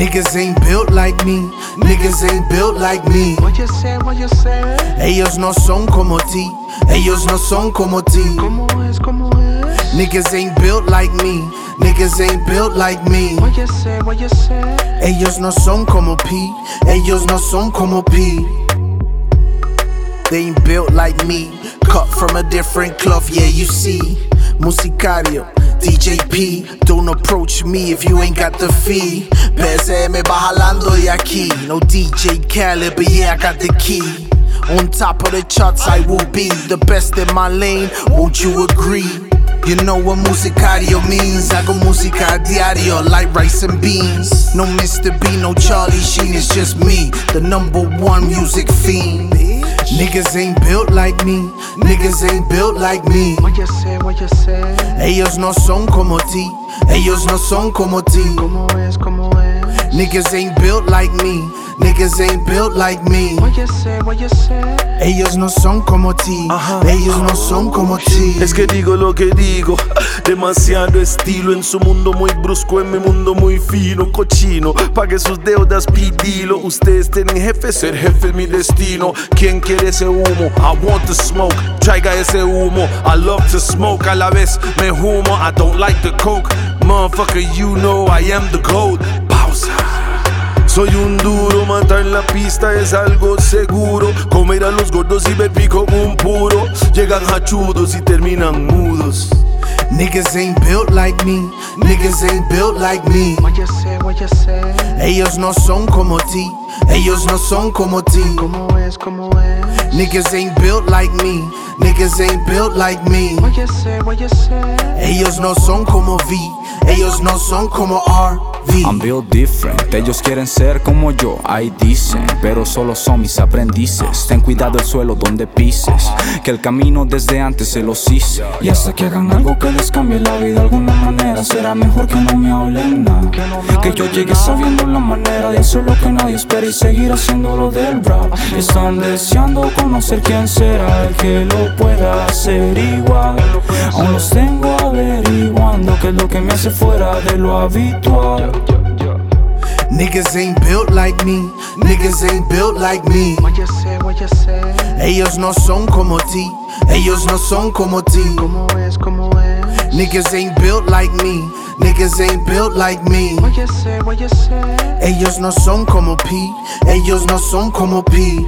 Niggas ain't built like me, niggas ain't built like me. What you say, what you say? Ellos no son como ti, ellos no son como ti. ¿Cómo es, cómo es? Niggas ain't built like me, niggas ain't built like me. What you say, what you say? Ellos no son como P, ellos no son como P. They ain't built like me, cut from a different cloth, yeah, you see. Musicario, DJ P, don't approach me if you ain't got the fee. PSM va jalando de aquí, no DJ Khaled, but yeah, I got the key. On top of the charts, I will be the best in my lane, won't you agree? You know what musicario means. Hago música a diario like rice and beans. No Mr. B, no Charlie Sheen, it's just me, the number one music fiend. Niggas ain't built like me, niggas ain't built like me. What you say, what you say? Ellos no son como ti, ellos no son como ti. ¿Cómo es, cómo es? Niggas ain't built like me, niggas ain't built like me. What you say, what you say? Ellos no son como ti, ellos no son como ti. Es que digo lo que digo, demasiado estilo en su mundo muy brusco, en mi mundo muy fino, cochino. Pague sus deudas, pidilo. Ustedes tienen jefe, ser jefe es mi destino. ¿Quién quiere ese humo? I want the smoke, traiga ese humo. I love to smoke, a la vez me humo. I don't like the coke, motherfucker, you know I am the gold. Soy un duro, matar en la pista es algo seguro. Comer a los gordos y ver como un puro. Llegan hachudos y terminan mudos. Niggas ain't built like me, niggas ain't built like me. What you say, what you say? Ellos no son como ti, ellos no son como ti. ¿Cómo es, cómo es? Niggas ain't built like me, niggas ain't built like me. What you say, what you say? Ellos no son como V, ellos no son como I'm built different, ellos quieren ser como yo, ahí dicen, pero solo son mis aprendices. Ten cuidado el suelo donde pises, que el camino desde antes se los hice. Y hasta que hagan algo que les cambie la vida de alguna manera, será mejor que no me hablen nada. Que yo llegue sabiendo la manera de hacer lo que nadie espera y seguir haciendo lo del rap. Están deseando conocer quién será el que lo pueda hacer. Hace fuera de lo habitual. Niggas ain't built like me, niggas ain't built like me. What you say, what you say? Ellos no son como ti, ellos no son como ti. ¿Cómo es, cómo es? Niggas ain't built like me, niggas ain't built like me. What you say, what you say? Ellos no son como P, ellos no son como P.